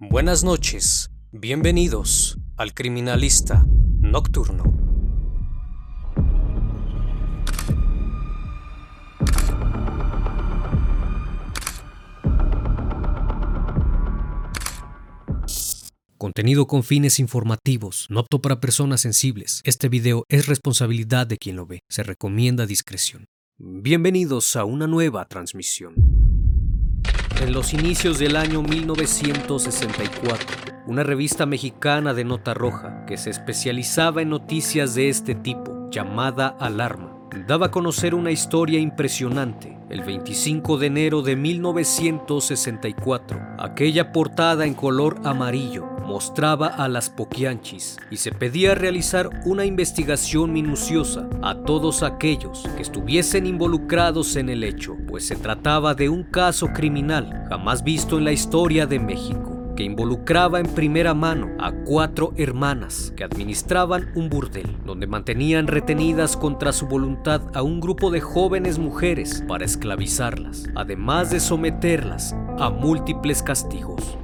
Buenas noches, bienvenidos al Criminalista Nocturno. Contenido con fines informativos, no apto para personas sensibles. Este video es responsabilidad de quien lo ve. Se recomienda discreción. Bienvenidos a una nueva transmisión. En los inicios del año 1964, una revista mexicana de nota roja que se especializaba en noticias de este tipo, llamada Alarma, daba a conocer una historia impresionante. El 25 de enero de 1964, aquella portada en color amarillo mostraba a las Poquianchis y se pedía realizar una investigación minuciosa a todos aquellos que estuviesen involucrados en el hecho, pues se trataba de un caso criminal jamás visto en la historia de México que involucraba en primera mano a cuatro hermanas que administraban un burdel, donde mantenían retenidas contra su voluntad a un grupo de jóvenes mujeres para esclavizarlas, además de someterlas a múltiples castigos.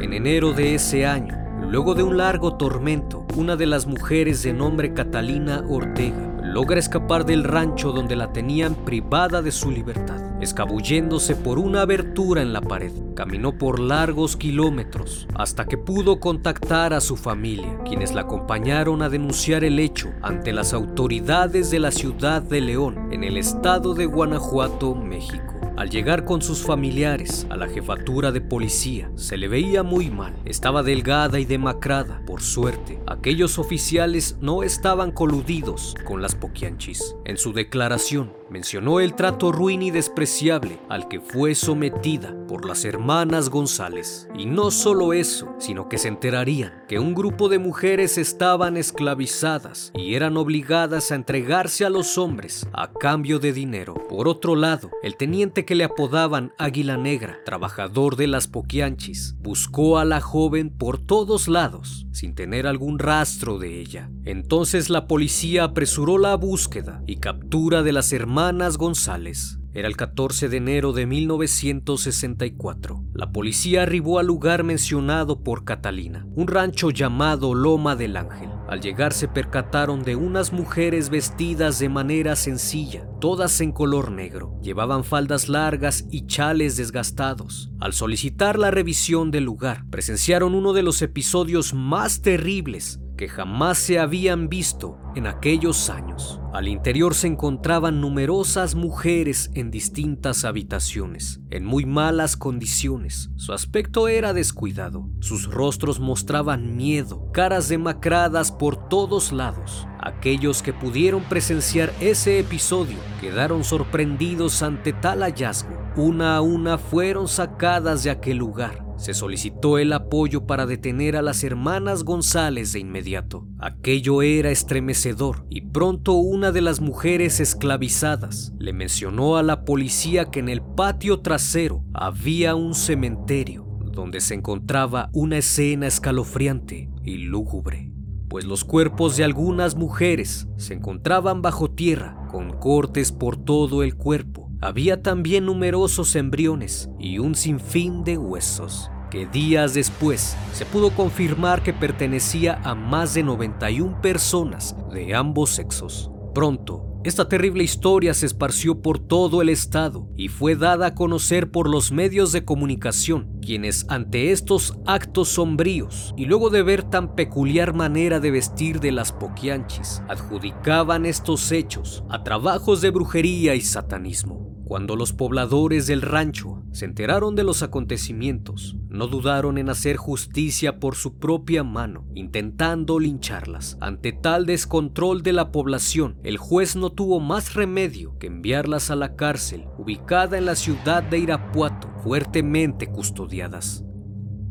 En enero de ese año, luego de un largo tormento, una de las mujeres de nombre Catalina Ortega logra escapar del rancho donde la tenían privada de su libertad. Escabulléndose por una abertura en la pared, caminó por largos kilómetros hasta que pudo contactar a su familia, quienes la acompañaron a denunciar el hecho ante las autoridades de la ciudad de León, en el estado de Guanajuato, México. Al llegar con sus familiares a la jefatura de policía, se le veía muy mal. Estaba delgada y demacrada. Por suerte, aquellos oficiales no estaban coludidos con las poquianchis. En su declaración, mencionó el trato ruin y despreciable al que fue sometida por las hermanas González. Y no solo eso, sino que se enterarían que un grupo de mujeres estaban esclavizadas y eran obligadas a entregarse a los hombres a cambio de dinero. Por otro lado, el teniente que le apodaban Águila Negra, trabajador de las Poquianchis, buscó a la joven por todos lados sin tener algún rastro de ella. Entonces la policía apresuró la búsqueda y captura de las hermanas González. Era el 14 de enero de 1964. La policía arribó al lugar mencionado por Catalina, un rancho llamado Loma del Ángel. Al llegar se percataron de unas mujeres vestidas de manera sencilla, todas en color negro. Llevaban faldas largas y chales desgastados. Al solicitar la revisión del lugar, presenciaron uno de los episodios más terribles que jamás se habían visto en aquellos años. Al interior se encontraban numerosas mujeres en distintas habitaciones, en muy malas condiciones. Su aspecto era descuidado, sus rostros mostraban miedo, caras demacradas por todos lados. Aquellos que pudieron presenciar ese episodio quedaron sorprendidos ante tal hallazgo. Una a una fueron sacadas de aquel lugar se solicitó el apoyo para detener a las hermanas González de inmediato. Aquello era estremecedor y pronto una de las mujeres esclavizadas le mencionó a la policía que en el patio trasero había un cementerio donde se encontraba una escena escalofriante y lúgubre pues los cuerpos de algunas mujeres se encontraban bajo tierra, con cortes por todo el cuerpo. Había también numerosos embriones y un sinfín de huesos que días después se pudo confirmar que pertenecía a más de 91 personas de ambos sexos. Pronto, esta terrible historia se esparció por todo el estado y fue dada a conocer por los medios de comunicación, quienes ante estos actos sombríos y luego de ver tan peculiar manera de vestir de las poquianchis, adjudicaban estos hechos a trabajos de brujería y satanismo. Cuando los pobladores del rancho se enteraron de los acontecimientos, no dudaron en hacer justicia por su propia mano, intentando lincharlas. Ante tal descontrol de la población, el juez no tuvo más remedio que enviarlas a la cárcel, ubicada en la ciudad de Irapuato, fuertemente custodiadas.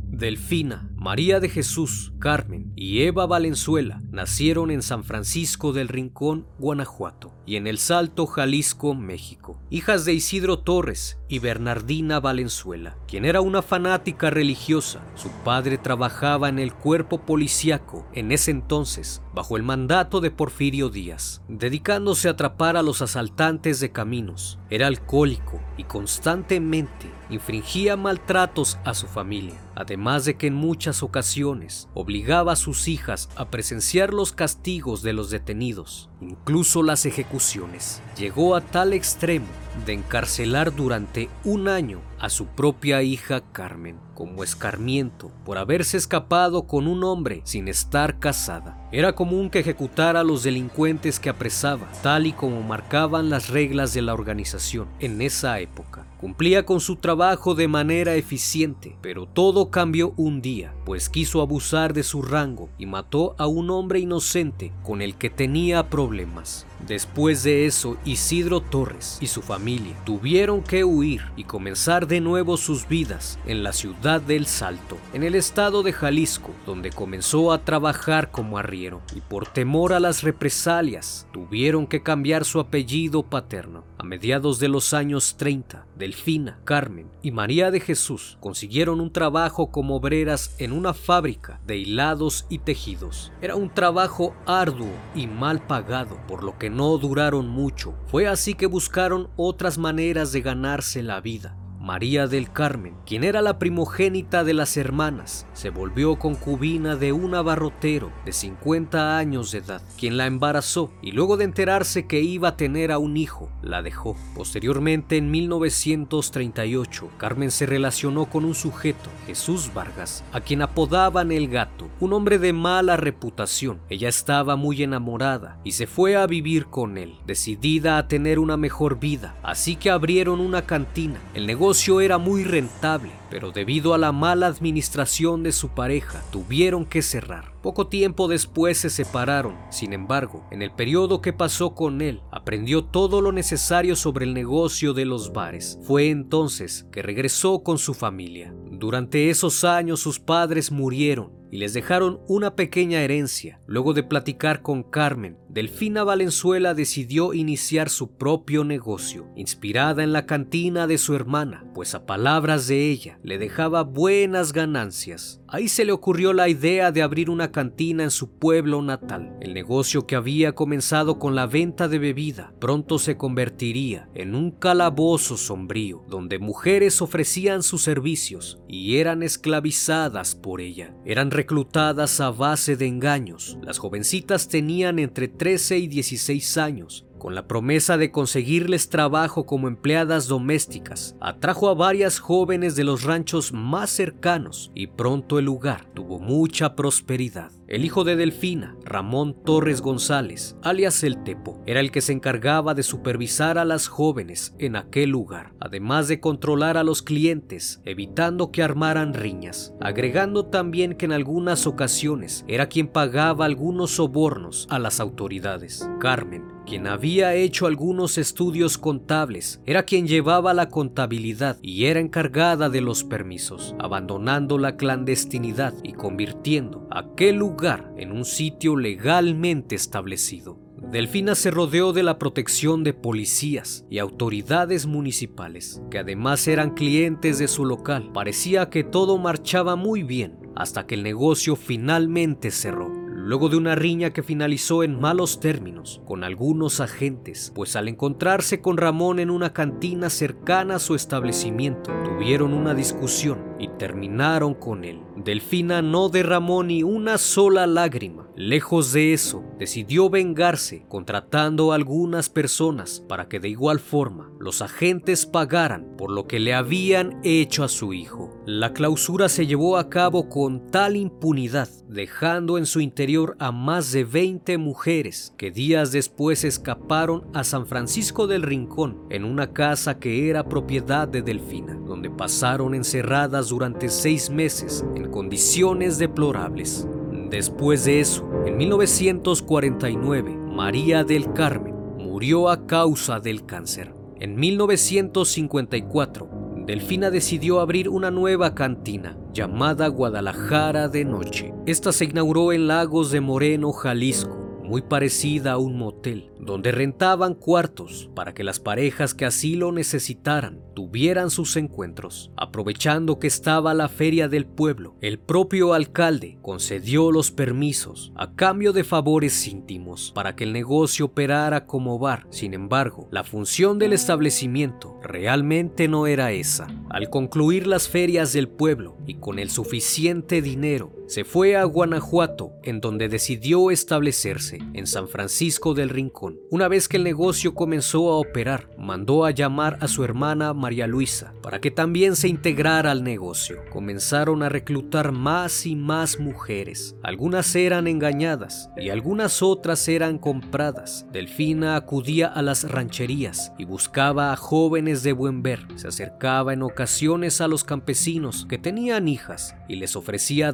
Delfina María de Jesús, Carmen y Eva Valenzuela nacieron en San Francisco del Rincón, Guanajuato, y en El Salto, Jalisco, México, hijas de Isidro Torres y Bernardina Valenzuela, quien era una fanática religiosa. Su padre trabajaba en el cuerpo policíaco en ese entonces, bajo el mandato de Porfirio Díaz, dedicándose a atrapar a los asaltantes de caminos. Era alcohólico y constantemente infringía maltratos a su familia, además de que en muchas ocasiones obligaba a sus hijas a presenciar los castigos de los detenidos, incluso las ejecuciones. Llegó a tal extremo de encarcelar durante un año a su propia hija Carmen como escarmiento por haberse escapado con un hombre sin estar casada. Era común que ejecutara a los delincuentes que apresaba, tal y como marcaban las reglas de la organización en esa época. Cumplía con su trabajo de manera eficiente, pero todo cambió un día, pues quiso abusar de su rango y mató a un hombre inocente con el que tenía problemas. Después de eso, Isidro Torres y su familia tuvieron que huir y comenzar de nuevo sus vidas en la ciudad del Salto, en el estado de Jalisco, donde comenzó a trabajar como arriero y por temor a las represalias tuvieron que cambiar su apellido paterno. A mediados de los años 30, Delfina, Carmen y María de Jesús consiguieron un trabajo como obreras en una fábrica de hilados y tejidos. Era un trabajo arduo y mal pagado, por lo que no duraron mucho. Fue así que buscaron otras maneras de ganarse la vida. María del Carmen, quien era la primogénita de las hermanas, se volvió concubina de un abarrotero de 50 años de edad, quien la embarazó y luego de enterarse que iba a tener a un hijo, la dejó. Posteriormente, en 1938, Carmen se relacionó con un sujeto, Jesús Vargas, a quien apodaban el gato, un hombre de mala reputación. Ella estaba muy enamorada y se fue a vivir con él, decidida a tener una mejor vida, así que abrieron una cantina. El negocio era muy rentable, pero debido a la mala administración de su pareja, tuvieron que cerrar. Poco tiempo después se separaron, sin embargo, en el periodo que pasó con él, aprendió todo lo necesario sobre el negocio de los bares. Fue entonces que regresó con su familia. Durante esos años sus padres murieron y les dejaron una pequeña herencia. Luego de platicar con Carmen, Delfina Valenzuela decidió iniciar su propio negocio, inspirada en la cantina de su hermana, pues a palabras de ella le dejaba buenas ganancias. Ahí se le ocurrió la idea de abrir una cantina en su pueblo natal. El negocio que había comenzado con la venta de bebida pronto se convertiría en un calabozo sombrío, donde mujeres ofrecían sus servicios y eran esclavizadas por ella. Eran reclutadas a base de engaños. Las jovencitas tenían entre 13 y 16 años con la promesa de conseguirles trabajo como empleadas domésticas, atrajo a varias jóvenes de los ranchos más cercanos y pronto el lugar tuvo mucha prosperidad. El hijo de Delfina, Ramón Torres González, alias El Tepo, era el que se encargaba de supervisar a las jóvenes en aquel lugar, además de controlar a los clientes, evitando que armaran riñas, agregando también que en algunas ocasiones era quien pagaba algunos sobornos a las autoridades. Carmen quien había hecho algunos estudios contables, era quien llevaba la contabilidad y era encargada de los permisos, abandonando la clandestinidad y convirtiendo aquel lugar en un sitio legalmente establecido. Delfina se rodeó de la protección de policías y autoridades municipales, que además eran clientes de su local. Parecía que todo marchaba muy bien hasta que el negocio finalmente cerró luego de una riña que finalizó en malos términos con algunos agentes, pues al encontrarse con Ramón en una cantina cercana a su establecimiento, tuvieron una discusión y terminaron con él. Delfina no derramó ni una sola lágrima. Lejos de eso, decidió vengarse contratando a algunas personas para que de igual forma los agentes pagaran por lo que le habían hecho a su hijo. La clausura se llevó a cabo con tal impunidad, dejando en su interior a más de 20 mujeres que días después escaparon a San Francisco del Rincón en una casa que era propiedad de Delfina, donde pasaron encerradas durante seis meses en condiciones deplorables. Después de eso, en 1949, María del Carmen murió a causa del cáncer. En 1954, Delfina decidió abrir una nueva cantina llamada Guadalajara de Noche. Esta se inauguró en Lagos de Moreno, Jalisco, muy parecida a un motel, donde rentaban cuartos para que las parejas que así lo necesitaran tuvieran sus encuentros. Aprovechando que estaba la feria del pueblo, el propio alcalde concedió los permisos a cambio de favores íntimos para que el negocio operara como bar. Sin embargo, la función del establecimiento realmente no era esa. Al concluir las ferias del pueblo y con el suficiente dinero, se fue a Guanajuato, en donde decidió establecerse, en San Francisco del Rincón. Una vez que el negocio comenzó a operar, mandó a llamar a su hermana María Luisa para que también se integrara al negocio. Comenzaron a reclutar más y más mujeres. Algunas eran engañadas y algunas otras eran compradas. Delfina acudía a las rancherías y buscaba a jóvenes de buen ver. Se acercaba en ocasiones a los campesinos que tenían hijas y les ofrecía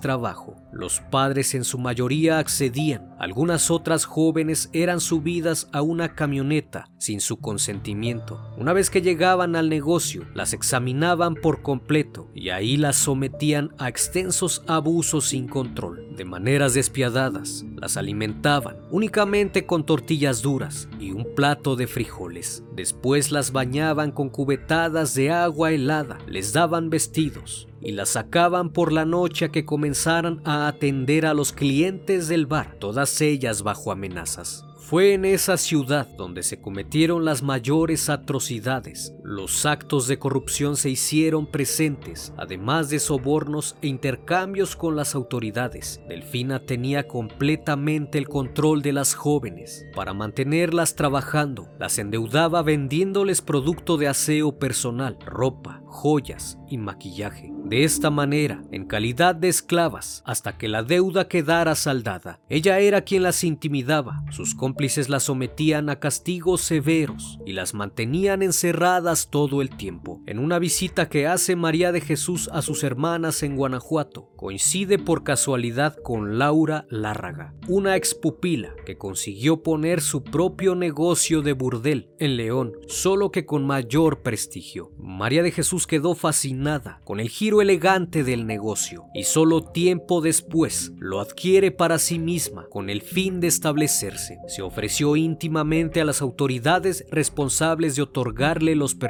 trabajo. Los padres en su mayoría accedían. Algunas otras jóvenes eran subidas a una camioneta sin su consentimiento. Una vez que llegaban al negocio, las examinaban por completo y ahí las sometían a extensos abusos sin control. De maneras despiadadas, las alimentaban únicamente con tortillas duras y un plato de frijoles. Después las bañaban con cubetadas de agua helada, les daban vestidos y las sacaban por la noche a que comenzaran a atender a los clientes del bar, todas ellas bajo amenazas. Fue en esa ciudad donde se cometieron las mayores atrocidades. Los actos de corrupción se hicieron presentes, además de sobornos e intercambios con las autoridades. Delfina tenía completamente el control de las jóvenes. Para mantenerlas trabajando, las endeudaba vendiéndoles producto de aseo personal, ropa, joyas y maquillaje. De esta manera, en calidad de esclavas, hasta que la deuda quedara saldada, ella era quien las intimidaba, sus cómplices las sometían a castigos severos y las mantenían encerradas todo el tiempo. En una visita que hace María de Jesús a sus hermanas en Guanajuato, coincide por casualidad con Laura Lárraga, una expupila que consiguió poner su propio negocio de burdel en León, solo que con mayor prestigio. María de Jesús quedó fascinada con el giro elegante del negocio y solo tiempo después lo adquiere para sí misma con el fin de establecerse. Se ofreció íntimamente a las autoridades responsables de otorgarle los permisos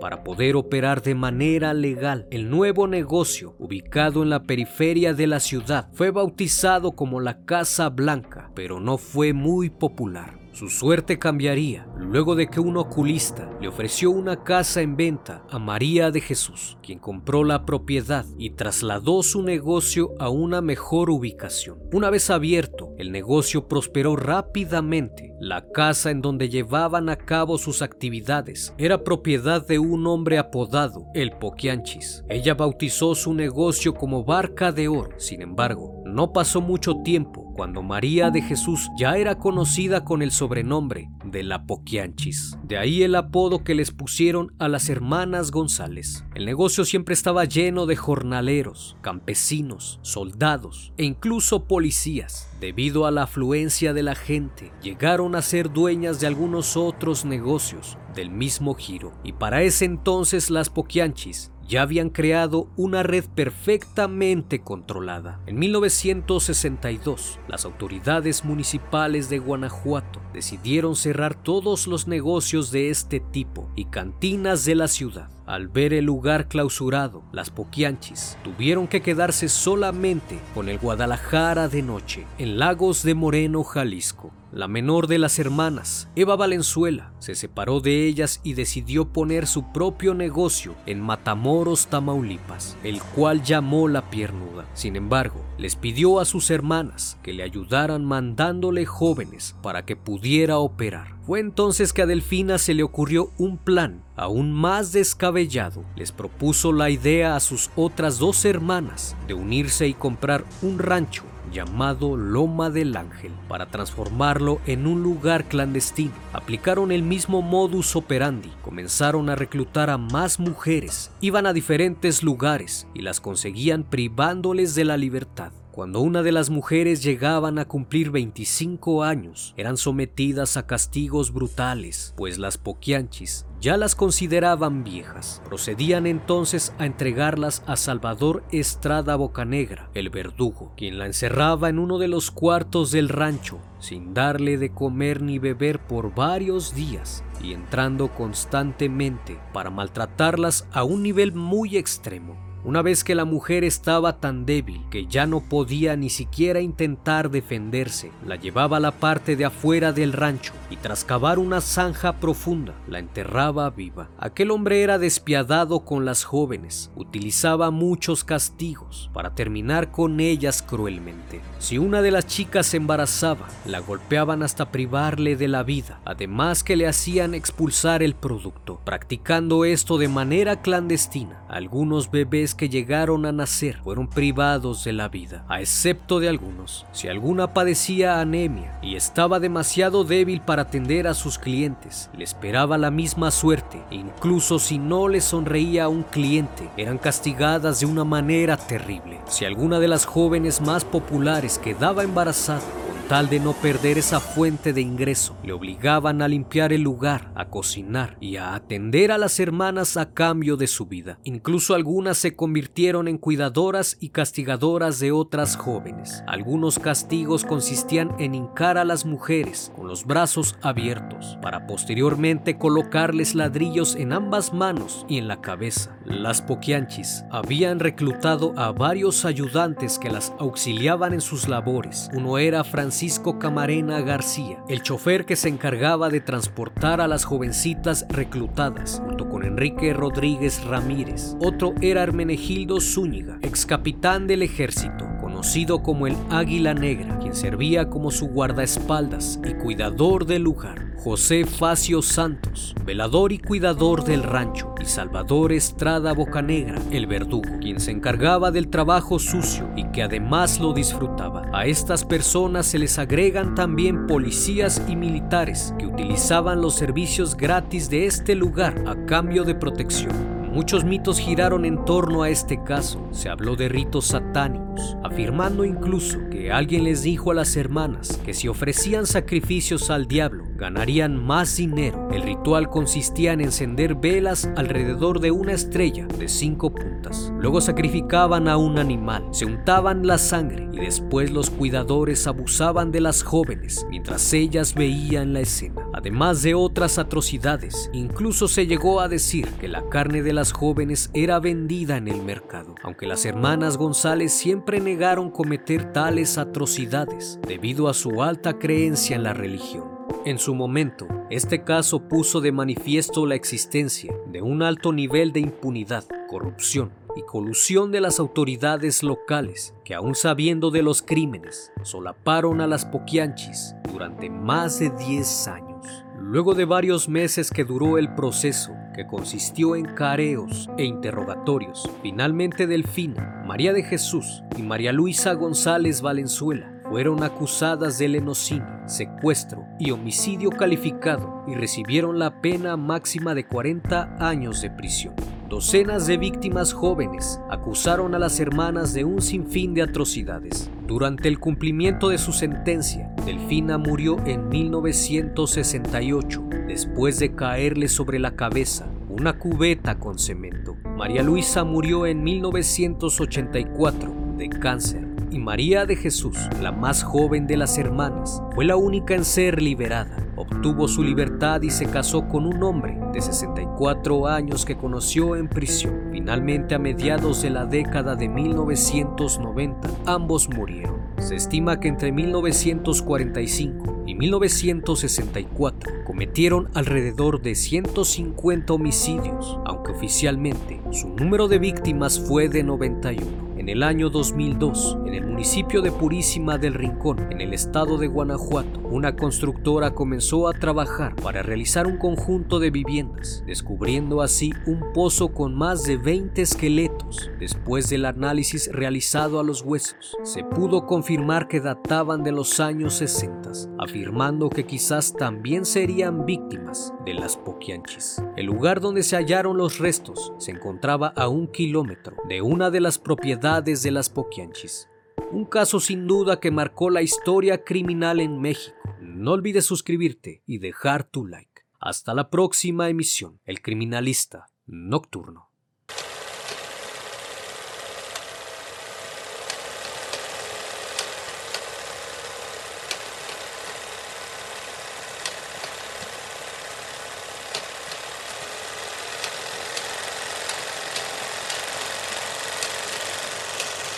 para poder operar de manera legal. El nuevo negocio, ubicado en la periferia de la ciudad, fue bautizado como la Casa Blanca, pero no fue muy popular. Su suerte cambiaría luego de que un oculista le ofreció una casa en venta a María de Jesús, quien compró la propiedad y trasladó su negocio a una mejor ubicación. Una vez abierto, el negocio prosperó rápidamente. La casa en donde llevaban a cabo sus actividades era propiedad de un hombre apodado El Poquianchis. Ella bautizó su negocio como Barca de Oro. Sin embargo, no pasó mucho tiempo cuando María de Jesús ya era conocida con el sobrenombre de la Poquianchis. De ahí el apodo que les pusieron a las hermanas González. El negocio siempre estaba lleno de jornaleros, campesinos, soldados e incluso policías. Debido a la afluencia de la gente, llegaron a ser dueñas de algunos otros negocios del mismo giro. Y para ese entonces las Poquianchis ya habían creado una red perfectamente controlada. En 1962, las autoridades municipales de Guanajuato decidieron cerrar todos los negocios de este tipo y cantinas de la ciudad. Al ver el lugar clausurado, las Poquianchis tuvieron que quedarse solamente con el Guadalajara de noche, en Lagos de Moreno, Jalisco. La menor de las hermanas, Eva Valenzuela, se separó de ellas y decidió poner su propio negocio en Matamoros, Tamaulipas, el cual llamó La Piernuda. Sin embargo, les pidió a sus hermanas que le ayudaran mandándole jóvenes para que pudiera operar. Fue entonces que a Delfina se le ocurrió un plan aún más descabellado. Les propuso la idea a sus otras dos hermanas de unirse y comprar un rancho llamado Loma del Ángel para transformarlo en un lugar clandestino. Aplicaron el mismo modus operandi, comenzaron a reclutar a más mujeres, iban a diferentes lugares y las conseguían privándoles de la libertad. Cuando una de las mujeres llegaban a cumplir 25 años, eran sometidas a castigos brutales, pues las poquianchis ya las consideraban viejas. Procedían entonces a entregarlas a Salvador Estrada Bocanegra, el verdugo, quien la encerraba en uno de los cuartos del rancho, sin darle de comer ni beber por varios días y entrando constantemente para maltratarlas a un nivel muy extremo. Una vez que la mujer estaba tan débil que ya no podía ni siquiera intentar defenderse, la llevaba a la parte de afuera del rancho y tras cavar una zanja profunda la enterraba viva. Aquel hombre era despiadado con las jóvenes, utilizaba muchos castigos para terminar con ellas cruelmente. Si una de las chicas se embarazaba, la golpeaban hasta privarle de la vida, además que le hacían expulsar el producto, practicando esto de manera clandestina. Algunos bebés que llegaron a nacer fueron privados de la vida, a excepto de algunos. Si alguna padecía anemia y estaba demasiado débil para atender a sus clientes, le esperaba la misma suerte. Incluso si no le sonreía a un cliente, eran castigadas de una manera terrible. Si alguna de las jóvenes más populares quedaba embarazada, tal de no perder esa fuente de ingreso, le obligaban a limpiar el lugar, a cocinar y a atender a las hermanas a cambio de su vida. Incluso algunas se convirtieron en cuidadoras y castigadoras de otras jóvenes. Algunos castigos consistían en hincar a las mujeres con los brazos abiertos, para posteriormente colocarles ladrillos en ambas manos y en la cabeza. Las poquianchis habían reclutado a varios ayudantes que las auxiliaban en sus labores. Uno era Francisco Francisco Camarena García, el chofer que se encargaba de transportar a las jovencitas reclutadas, junto con Enrique Rodríguez Ramírez. Otro era Hermenegildo Zúñiga, ex capitán del ejército, conocido como el Águila Negra, quien servía como su guardaespaldas y cuidador del lugar. José Facio Santos, velador y cuidador del rancho, y Salvador Estrada Bocanegra, el verdugo, quien se encargaba del trabajo sucio y que además lo disfrutaba. A estas personas se les agregan también policías y militares que utilizaban los servicios gratis de este lugar a cambio de protección. Muchos mitos giraron en torno a este caso. Se habló de ritos satánicos, afirmando incluso que alguien les dijo a las hermanas que si ofrecían sacrificios al diablo, ganarían más dinero. El ritual consistía en encender velas alrededor de una estrella de cinco puntas. Luego sacrificaban a un animal, se untaban la sangre y después los cuidadores abusaban de las jóvenes mientras ellas veían la escena. Además de otras atrocidades, incluso se llegó a decir que la carne de las jóvenes era vendida en el mercado, aunque las hermanas González siempre negaron cometer tales atrocidades debido a su alta creencia en la religión. En su momento, este caso puso de manifiesto la existencia de un alto nivel de impunidad, corrupción y colusión de las autoridades locales que aún sabiendo de los crímenes solaparon a las poquianchis durante más de 10 años. Luego de varios meses que duró el proceso, que consistió en careos e interrogatorios, finalmente Delfina, María de Jesús y María Luisa González Valenzuela fueron acusadas de lenocinio, secuestro y homicidio calificado y recibieron la pena máxima de 40 años de prisión. Docenas de víctimas jóvenes acusaron a las hermanas de un sinfín de atrocidades. Durante el cumplimiento de su sentencia, Delfina murió en 1968 después de caerle sobre la cabeza una cubeta con cemento. María Luisa murió en 1984 de cáncer y María de Jesús, la más joven de las hermanas, fue la única en ser liberada obtuvo su libertad y se casó con un hombre de 64 años que conoció en prisión. Finalmente, a mediados de la década de 1990, ambos murieron. Se estima que entre 1945 y 1964 cometieron alrededor de 150 homicidios, aunque oficialmente su número de víctimas fue de 91. En el año 2002, en el municipio de Purísima del Rincón, en el estado de Guanajuato, una constructora comenzó a trabajar para realizar un conjunto de viviendas, descubriendo así un pozo con más de 20 esqueletos. Después del análisis realizado a los huesos, se pudo confirmar que databan de los años 60, afirmando que quizás también serían víctimas de las Poquianchis. El lugar donde se hallaron los restos se encontraba a un kilómetro de una de las propiedades de las Poquianchis. Un caso sin duda que marcó la historia criminal en México. No olvides suscribirte y dejar tu like. Hasta la próxima emisión, El Criminalista Nocturno.